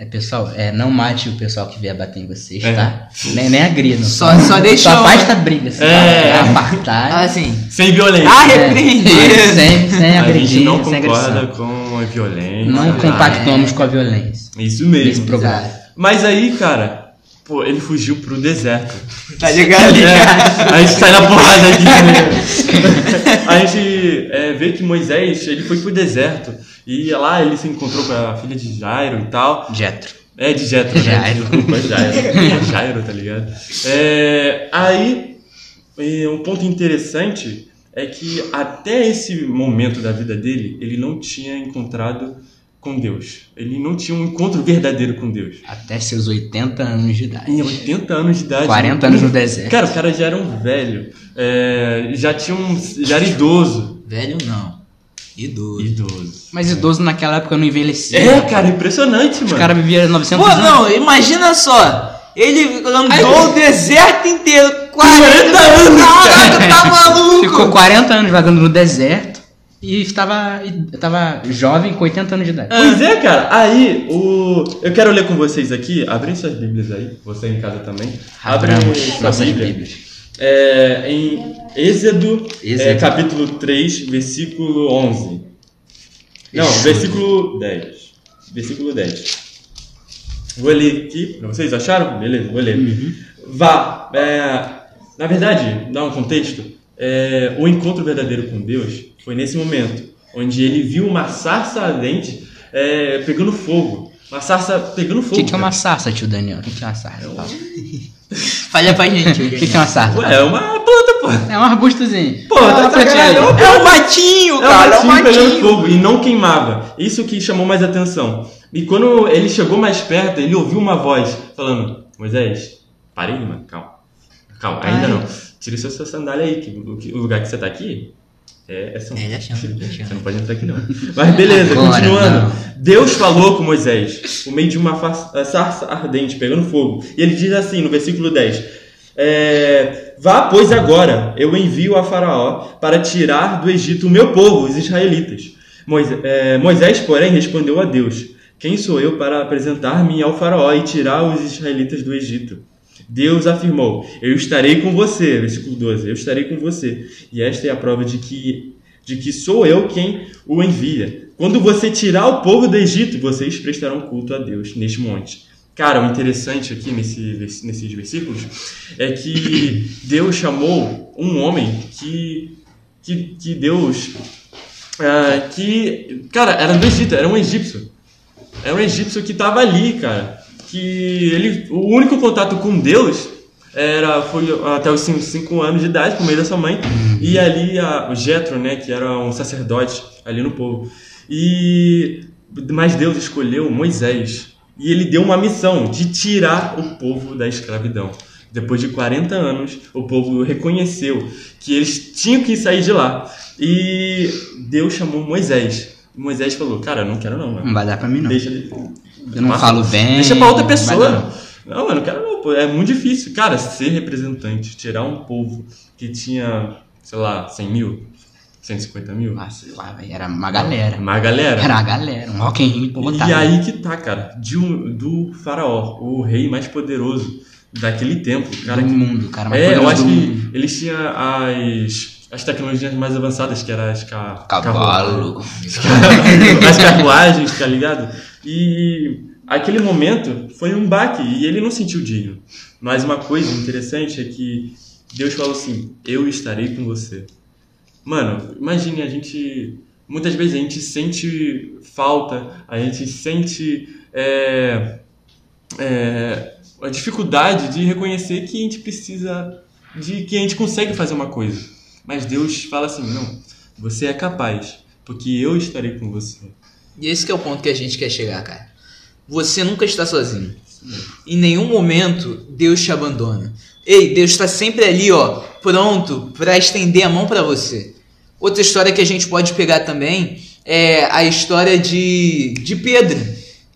É, pessoal, é, não mate o pessoal que vier bater em vocês, É. tá? Nem, nem agridam. Só- só deixa Só afasta a briga, assim, É. tá? apartar. Assim, Sem violência. Ah, É, repreender. sem, sem a agredir, gente não sem concorda agressão. com a violência. Não compactuamos com a violência. Isso mesmo. programa. Mas aí, cara, pô, ele fugiu pro deserto. tá ligado? É, a gente sai na porrada aqui. Né? A gente é, vê que Moisés ele foi pro deserto e lá ele se encontrou com a filha de Jairo e tal. Jetro. É, de Jetro, né? Jairo. Desculpa, Jairo. Jairo, tá ligado? É, aí, um ponto interessante é que até esse momento da vida dele, ele não tinha encontrado com Deus. Ele não tinha um encontro verdadeiro com Deus. Até seus 80 anos de idade. Em 80 anos de idade. 40 anos no deserto. Cara, o cara já era um velho. É, já tinha um. Já era idoso. Velho não. Idoso. Idoso. Mas idoso naquela época não envelhecia. É, cara, impressionante, Os mano. caras viviam 900 Pô, anos. não, imagina só. Ele andou o deserto inteiro. 40 anos, Caraca, tá maluco? Ficou 40 anos vagando no deserto e estava, estava jovem com 80 anos de idade. Pois é, cara. Aí, o... eu quero ler com vocês aqui. Abrem suas Bíblias aí. Você em casa também. Abre Abramos sua nossas Bíblia. Bíblias. É, em Êxodo, é, capítulo 3, versículo 11. Não, versículo 10. Versículo 10. Vou ler aqui. Vocês acharam? Beleza, vou ler. Uhum. Vá. é, na verdade, dá um contexto. é, o encontro verdadeiro com Deus foi nesse momento, onde ele viu uma sarça ardente é, pegando fogo. Uma sarça pegando O fogo. que, que é uma sarça, tio Daniel? O que, que é uma sarça? Fala. Falha pra gente. O que, que é uma sarça? Ué, é uma planta, pô. É um arbustozinho. Pô, tá sacanagem, é uma É um matinho, É um cara. É um matinho pegando fogo e não queimava. Isso que chamou mais atenção. E quando ele chegou mais perto, ele ouviu uma voz falando: Moisés, pare aí, mano, calma. Calma, ainda não. Tire sua, sandália aí, que o, que- o lugar que você tá aqui é, é São É, já chama, já chama. Você não pode entrar aqui não. Mas beleza, Agora continuando. não. Deus falou com Moisés, por meio de uma sarça ardente, pegando fogo. E ele diz assim no versículo 10: é, Vá, pois agora, eu envio a Faraó para tirar do Egito o meu povo, os israelitas. Moisés, é, Moisés, porém, respondeu a Deus: Quem sou eu para apresentar-me ao Faraó e tirar os israelitas do Egito? Deus afirmou: Eu estarei com você. Versículo 12: Eu estarei com você. E esta é a prova de que, de que sou eu quem o envia. Quando você tirar o povo do Egito, vocês prestarão culto a Deus neste monte. Cara, o interessante aqui nesse, nesses versículos é que Deus chamou um homem que, que, que Deus. ah, que, cara, era do Egito, era um egípcio. Era um egípcio que estava ali, cara. Que ele, o único contato com Deus era foi até os 5 anos de idade, por meio da sua mãe. E ali a, o Jetro, né, que era um sacerdote ali no povo. E mas Deus escolheu Moisés e ele deu uma missão de tirar o povo da escravidão. Depois de 40 anos, o povo reconheceu que eles tinham que sair de lá. E Deus chamou Moisés. E Moisés falou: Cara, não quero não, mano. Não vai dar pra mim, não. Deixa ele. Eu não falo bem. Deixa pra outra pessoa. Não, mano, não quero não, pô. É muito difícil. Cara, ser representante, tirar um povo que tinha, sei lá, 100 mil, 150 mil. Ah, sei lá, velho. Era uma galera. Uma galera. Era uma galera. Um Rock in Rio lotado. E aí que tá, cara. De um- do faraó, o rei mais poderoso daquele tempo. Cara, do que- mundo, cara mais é, eu acho que mundo. eles tinham as, as tecnologias mais avançadas, que eram as ca, Cavalo. as carruagens, tá ligado? E aquele momento foi um baque e ele não sentiu digno. Mas uma coisa interessante é que Deus falou assim: Eu estarei com você. Mano, imagine a gente. Muitas vezes a gente sente falta, a gente sente é, é, a dificuldade de reconhecer que a gente precisa, de que a gente consegue fazer uma coisa. Mas Deus fala assim: não, você é capaz, porque eu estarei com você. E esse é o ponto que a gente quer chegar, cara. Você nunca está sozinho. Em nenhum momento Deus te abandona. Ei, Deus está sempre ali, ó, pronto para estender a mão para você. Outra história que a gente pode pegar também é a história de, de Pedro,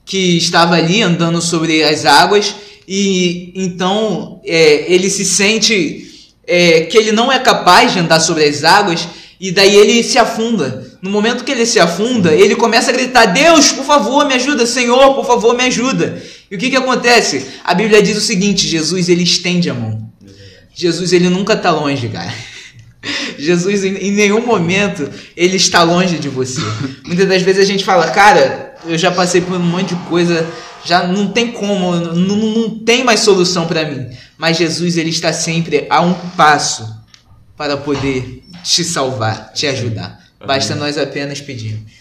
que estava ali andando sobre as águas e então é, ele se sente é, que ele não é capaz de andar sobre as águas e daí ele se afunda. No momento que ele se afunda, ele começa a gritar: Deus, por favor, me ajuda, Senhor, por favor, me ajuda. E o que que acontece? A Bíblia diz o seguinte: Jesus ele estende a mão. Jesus ele nunca está longe, cara. Jesus em, nenhum momento ele está longe de você. Muitas das vezes a gente fala, cara, eu já passei por um monte de coisa, já não tem como, não, não tem mais solução para mim. Mas Jesus ele está sempre a um passo para poder te salvar, te ajudar. Basta nós apenas pedirmos.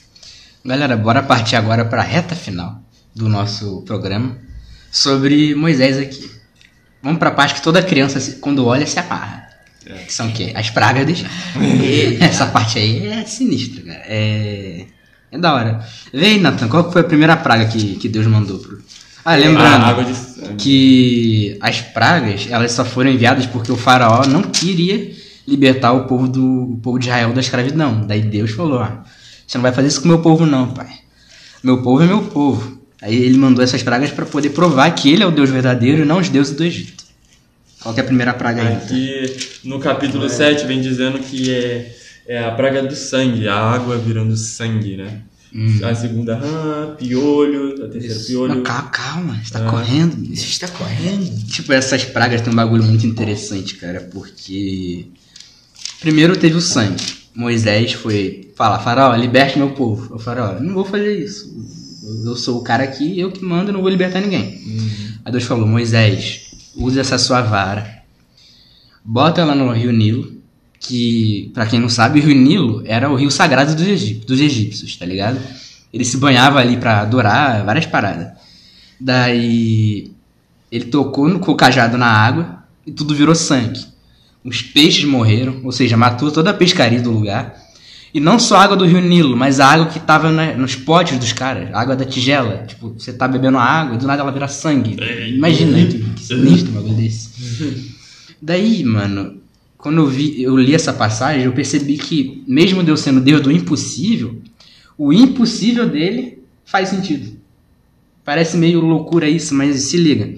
Galera, bora partir agora para a reta final do nosso programa sobre Moisés aqui. Vamos para a parte que toda criança, quando olha, se amarra. Que são o quê? As pragas. Essa parte aí é sinistra, cara. É, é da hora. Aí, Nathan, qual foi a primeira praga que, que Deus mandou pro. Ah, lembrando A água de que as pragas elas só foram enviadas porque o faraó não queria libertar o povo do o povo de Israel da escravidão. Daí Deus falou: ó, Você não vai fazer isso com o meu povo, não, pai. Meu povo é meu povo. Aí ele mandou essas pragas para poder provar que ele é o Deus verdadeiro e não os deuses do Egito. Qual que é a primeira praga aí? Aqui no capítulo 7 vem dizendo que é, é a praga do sangue, a água virando sangue, né? A segunda, rã, piolho, a terceira, piolho. Não, calma, calma, você tá Ah. correndo. Você está correndo? Tipo, essas pragas tem um bagulho muito interessante, cara, porque. Primeiro teve o sangue. Moisés foi falar, faraó, liberte meu povo. O faraó, não vou fazer isso. Eu sou o cara aqui, eu que mando, não vou libertar ninguém. Aí Deus falou, Moisés, use essa sua vara, bota ela no rio Nilo, que, pra quem não sabe, o rio Nilo era o rio sagrado dos, egí- dos egípcios, tá ligado? Ele se banhava ali pra adorar várias paradas. Daí ele tocou no o cajado na água e tudo virou sangue. Os peixes morreram, ou seja, matou toda a pescaria do lugar. E não só a água do rio Nilo, mas a água que tava na- nos potes dos caras, a água da tigela. Tipo, você tá bebendo água e do nada ela vira sangue. Imagina, que, que sinistro um bagulho desse. Daí, mano, quando eu, vi, eu li essa passagem, eu percebi que, mesmo Deus sendo Deus do impossível, o impossível dele faz sentido. Parece meio loucura isso, mas se liga.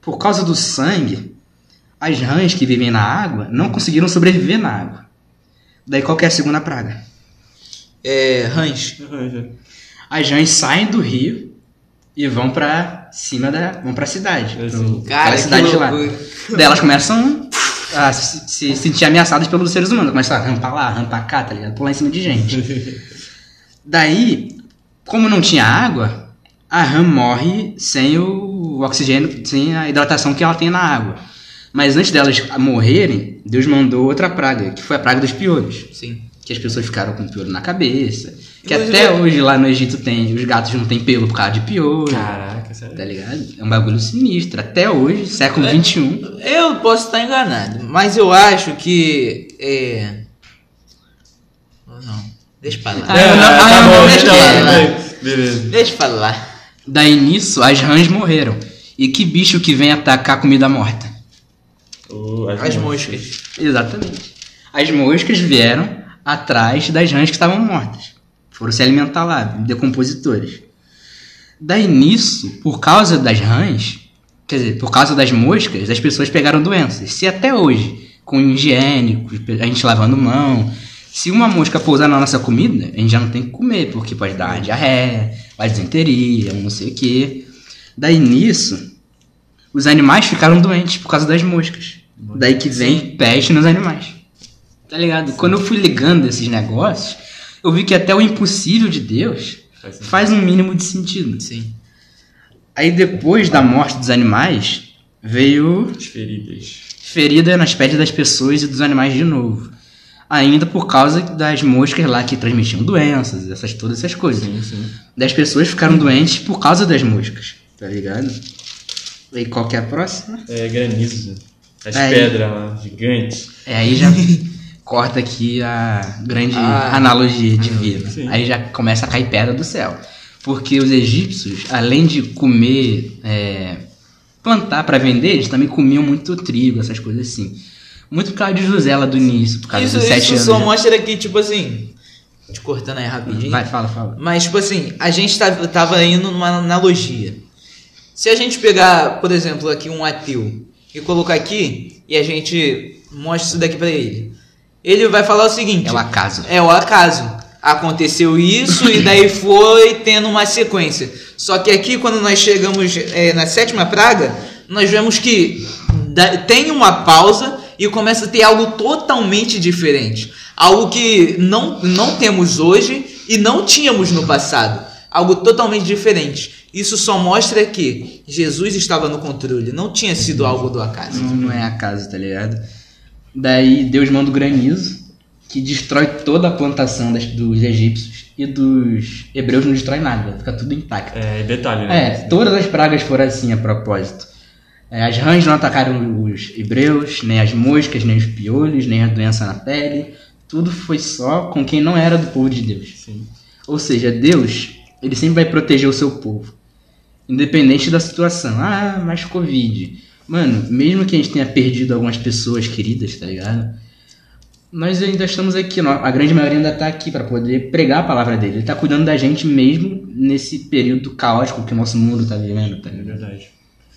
Por causa do sangue, as rãs que vivem na água não conseguiram sobreviver na água. Daí qual que é a segunda praga? É, Hans. As rãs saem do rio e vão pra cima da. vão pra cidade. É, pra Cara, que cidade de lá. Daí elas começam a se, se sentir ameaçadas pelos seres humanos. Começam a rampar lá, rampar cá, tá ligado? Pular em cima de gente. Daí, como não tinha água, a rã morre sem o oxigênio, sem a hidratação que ela tem na água. Mas antes delas morrerem, Deus mandou outra praga, que foi a praga dos piolhos. Sim. Que as pessoas ficaram com piolho na cabeça. Que até hoje lá no Egito tem, os gatos não têm pelo por causa de piolho. Caraca, sério. Tá ligado? É um bagulho sinistro. Até hoje, século É. XXI. Eu posso estar enganado, mas eu acho que. É. Ou Não, deixa pra lá. Ah, eu não- ah, tá não bom, deixa deixa ela. lá. Beleza. Deixa pra lá. Daí nisso, as rãs morreram. E que bicho que vem atacar comida morta? Oh, As moscas. Exatamente. As moscas vieram atrás das rãs que estavam mortas. Foram se alimentar lá, decompositores. Daí nisso, por causa das rãs, quer dizer, por causa das moscas, as pessoas pegaram doenças. Se até hoje, com higiênicos, a gente lavando mão, se uma mosca pousar na nossa comida, a gente já não tem que comer, porque pode dar diarreia, uma desenteria, não sei o quê. Daí nisso, os animais ficaram doentes por causa das moscas. Daí que vem peste nos animais. Tá ligado? Quando eu fui ligando esses negócios, eu vi que até o impossível de Deus Faz um mínimo de sentido. Sim. Aí depois da morte dos animais, veio As feridas. ferida nas peles das pessoas e dos animais de novo. Ainda por causa das moscas lá que transmitiam doenças, essas, todas essas coisas. Sim, sim. Das pessoas ficaram doentes por causa das moscas, tá ligado? E qual que é a próxima? É granizo. As Aí. pedras lá, gigantes. É, aí já corta aqui a grande Ah, analogia divina. sim. Aí já começa a cair pedra do céu. Porque os egípcios, além de comer, é, plantar para vender, eles também comiam muito trigo, essas coisas assim. Muito por causa de José lá do início, por causa Isso, dos sete isso anos. só já. mostra que, tipo assim. Te cortando aí rapidinho. Vai, fala, fala. Mas, tipo assim, a gente tá- tava indo numa analogia. Se a gente pegar, por exemplo, aqui um ateu e colocar aqui e a gente mostra isso daqui pra ele, ele vai falar o seguinte: É o acaso. É o acaso. Aconteceu isso e daí foi tendo uma sequência. Só que aqui, quando nós chegamos é, na sétima praga, nós vemos que tem uma pausa e começa a ter algo totalmente diferente. Algo que não, não temos hoje e não tínhamos no passado. Algo totalmente diferente. Isso só mostra que Jesus estava no controle, não tinha sido algo do acaso. Não, não é acaso, tá ligado? Daí Deus manda o granizo, que destrói toda a plantação das- dos egípcios. E dos hebreus não destrói nada, fica tudo intacto. É, detalhe, né? É, todas as pragas foram assim a propósito. É, as rãs não atacaram os hebreus, nem as moscas, nem os piolhos, nem a doença na pele. Tudo foi só com quem não era do povo de Deus. Sim. Ou seja, Deus, ele sempre vai proteger o seu povo. Independente da situação. Ah, mas Covid. Mano, mesmo que a gente tenha perdido algumas pessoas queridas, tá ligado? Nós ainda estamos aqui, a grande maioria ainda está aqui para poder pregar a palavra dele. Ele está cuidando da gente mesmo nesse período caótico que o nosso mundo está vivendo. Tá É ligado? verdade.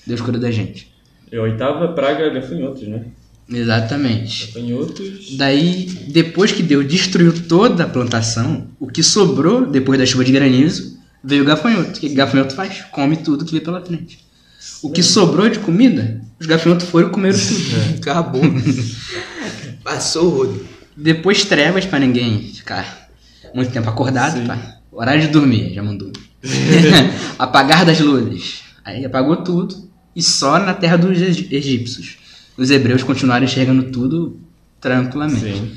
Deus cuida da gente. E a oitava praga gafanhotos, né? Exatamente. Gafanhotos. Daí, depois que Deus destruiu toda a plantação, o que sobrou depois da chuva de granizo veio o gafanhoto. O que o gafanhoto faz? Come tudo que vê pela frente. O que sobrou de comida, os gafanhotos foram e comeram tudo. Acabou. Passou o rodo. Depois trevas pra ninguém ficar muito tempo acordado, pá. Horário de dormir, já mandou. Apagar das luzes. Aí apagou tudo. E só na terra dos eg- egípcios. Os hebreus continuaram enxergando tudo tranquilamente. Sim.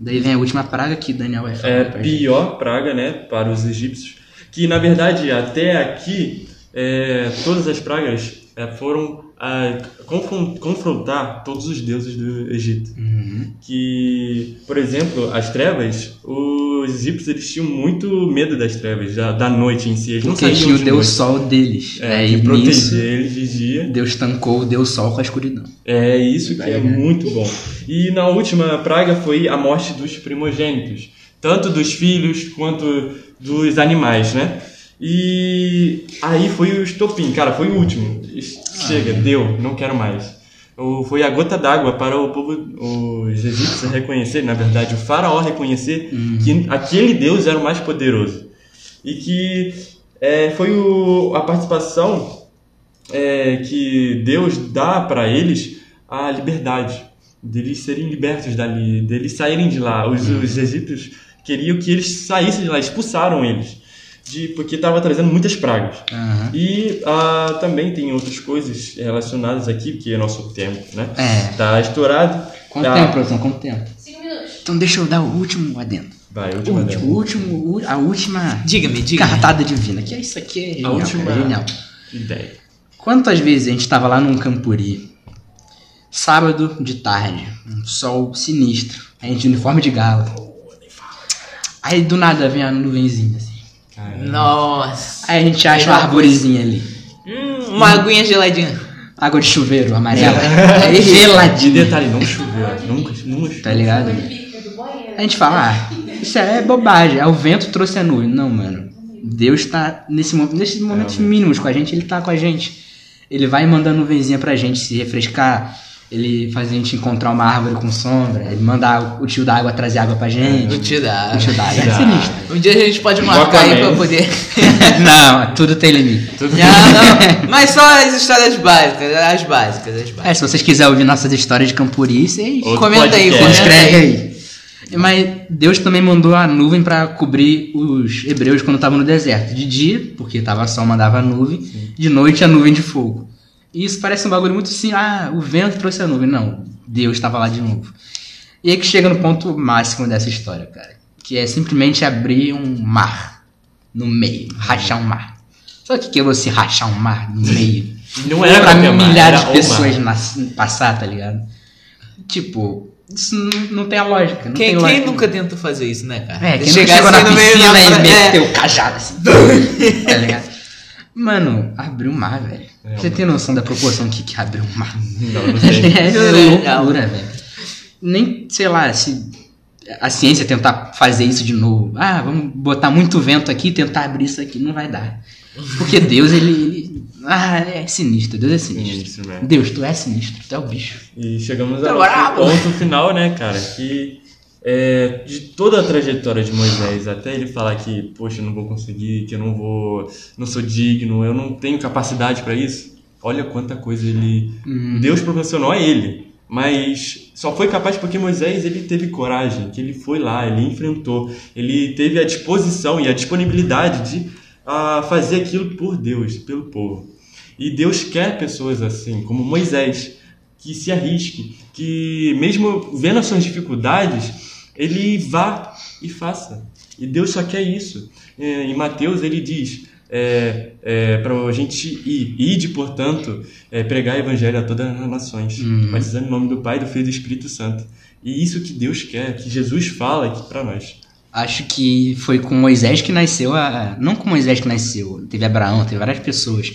Daí vem a última praga que Daniel vai falar É gente. pior praga, né, para os egípcios. Que na verdade até aqui é, todas as pragas é, foram a confron- confrontar todos os deuses do Egito. Uhum. Que, por exemplo, as trevas, os egípcios eles tinham muito medo das trevas, da, da noite em si. Eles não Porque saíam tinha o de Deus noite. Sol deles. É, que nisso, protegia eles de dia. Deus tancou o Deus Sol com a escuridão. É isso que é né? muito bom. E na última praga foi a morte dos primogênitos, tanto dos filhos quanto dos animais, né? E aí foi o estopim, cara, foi o último. Chega, deu, não quero mais. O- Foi a gota d'água para o povo, os egípcios reconhecer, na verdade, o faraó reconhecer que aquele Deus era o mais poderoso. E que é, foi o- a participação é, que Deus dá para eles a liberdade, deles serem libertos dali, deles saírem de lá. Os, os egípcios queriam que eles saíssem de lá, expulsaram eles, de, porque estava trazendo muitas pragas. Aham. E ah, também tem outras coisas relacionadas aqui, que é nosso tempo, né? É. Tá estourado. Quanto tá... tempo, produção? Quanto tempo? Cinco minutos. Então deixa eu dar o último adendo. Vai, O última último, dela. o último, a última Diga-me, diga-me. cartada divina. Que é isso aqui, é genial, última- cara, é genial. ideia. Quantas vezes a gente tava lá num campuri, sábado de tarde, um sol sinistro, a gente uniforme de gala. Aí do nada vem a nuvenzinha assim. Nossa. Aí a gente acha uma arvorezinha ali. Hum, uma aguinha geladinha. Água de chuveiro, amarela. E Geladinha. detalhe, não choveu, nunca, nunca Tá ligado? A gente fala, ah, isso é bobagem. É o vento trouxe a nuvem. Não, mano. Deus tá nesse, nesses momentos mínimos com a gente, ele tá com a gente. Ele vai mandando nuvenzinha pra gente se refrescar. Ele faz a gente encontrar uma árvore com sombra. Ele manda o tio da água trazer água pra gente. Não te dá. O tio da água. É sinistro. Um dia a gente pode marcar aí pra poder. Não, tudo tem limite. não, não. Mas só as histórias básicas, as básicas, as básicas. É, se vocês quiserem ouvir nossas histórias de Campuri, vocês Outro Comenta aí, podcast. comenta escreve aí. aí. Mas Deus também mandou a nuvem pra cobrir os hebreus quando estavam no deserto. De dia, porque tava sol, mandava a nuvem. De noite, a nuvem de fogo. E isso parece um bagulho muito assim, ah, o vento trouxe a nuvem. Não, Deus estava lá de novo. E aí que chega no ponto máximo dessa história, cara. Que é simplesmente abrir um mar no meio, rachar um mar. Sabe o que que é você rachar um mar no meio? Não era pra mar, milhares de pessoas nas- passar, tá ligado? Tipo, isso não, não tem a lógica. Não Quem, tem quem lógica. nunca tentou fazer isso, né, cara? É, quem chegou na assim meio piscina e meteu é. o cajado assim. tá ligado? Mano, abriu o mar, velho. É, Você tem noção da proporção que, que abriu o mar? Não, não sei. É loucura, velho. Nem, sei lá, se a ciência tentar fazer isso de novo. Ah, vamos botar muito vento aqui e tentar abrir isso aqui. Não vai dar. Porque Deus, ele. ele- ah, é sinistro. Deus é sinistro. Sinistro? Deus, tu é sinistro. Tu é o bicho. E chegamos Tá ao ponto final, né, cara? Que é, de toda a trajetória de Moisés, até ele falar que, poxa, eu não vou conseguir, que eu não vou, não sou digno, eu não tenho capacidade para isso. Olha quanta coisa ele, Deus proporcionou a ele. Mas só foi capaz porque Moisés ele teve coragem, que ele foi lá, ele enfrentou, ele teve a disposição e a disponibilidade de ah, fazer aquilo por Deus, pelo povo. E Deus quer pessoas assim, como Moisés, que se arrisque, que mesmo vendo as suas dificuldades, ele vá e faça. E Deus só quer isso. É, Em Mateus ele diz é, para a gente ir, ide, portanto, é, pregar o evangelho a todas as nações, batizando em nome do Pai, do Filho e do Espírito Santo. E isso que Deus quer, que Jesus fala aqui para nós. Acho que foi com Moisés que nasceu a. Não com Moisés que nasceu, teve Abraão, teve várias pessoas.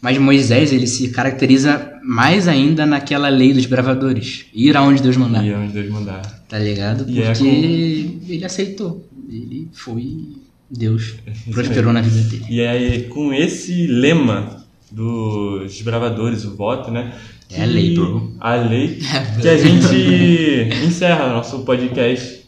Mas Moisés, ele se caracteriza mais ainda naquela lei dos bravadores. Ir aonde Deus mandar. E é onde Deus mandar. Tá ligado? E Porque é ele aceitou. Ele foi. Deus prosperou na vida dele. E é com esse lema dos desbravadores, o voto, né? É a lei, bro. A lei que a gente encerra nosso podcast.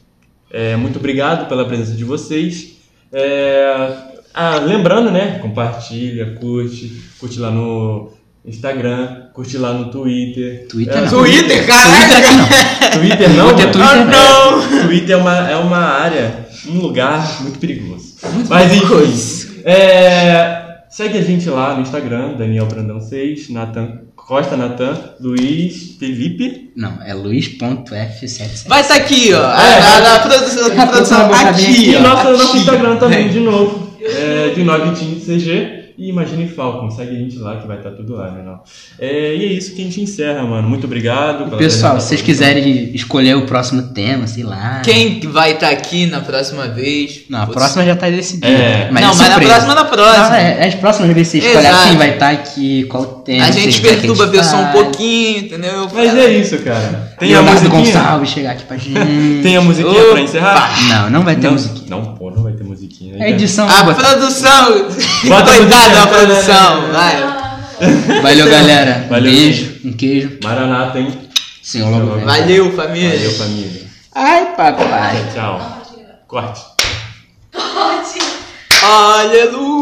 É, muito obrigado pela presença de vocês. É, ah, lembrando, né? Compartilha, curte, curte lá no Instagram, curte lá no Twitter. Twitter É, não. Twitter, Twitter caraca! aqui não. Twitter não, Twitter? Twitter não. Twitter é uma, é uma área, um lugar muito perigoso. Mas perigoso. enfim, é, segue a gente lá no Instagram, Daniel Brandão 6, Nathan Costa Natan, Luiz Felipe. Não, é luiz.f77. Vai estar aqui, ó. É, a, a, a produção, a produção Tá aqui, E ó. nosso, nosso aqui. Instagram também, É. de novo, é, de 9 CG. E Imagine Falcon, segue a gente lá que vai estar tudo lá, né? Não? É, e é isso que a gente encerra, mano. Muito obrigado. pela Pessoal, se vocês quiserem escolher o próximo tema, sei lá. Quem que vai estar aqui na próxima vez? Não, a Putz. próxima já tá decidida. É. não, é mas na próxima, na próxima. Não, é, as próximas vezes você escolhe Exato. quem vai estar aqui, qual tema. a gente perturba a pessoa um pouquinho, entendeu? Mas é isso, cara. Tem a Leonardo musiquinha? Gonçalves chegar aqui pra gente. Tem a musiquinha Opa! pra encerrar? Não, não vai ter não, musiquinha. Não, pô, não vai ter musiquinha. É edição. A produção! Bota a musiquinha. Da produção, vai. Valeu, galera. Valeu. Um beijo, um queijo. Maranata, hein? Senhor logo vem. Valeu, família. Valeu, família. Ai, papai. Tchau. Corte. Pode. Aleluia.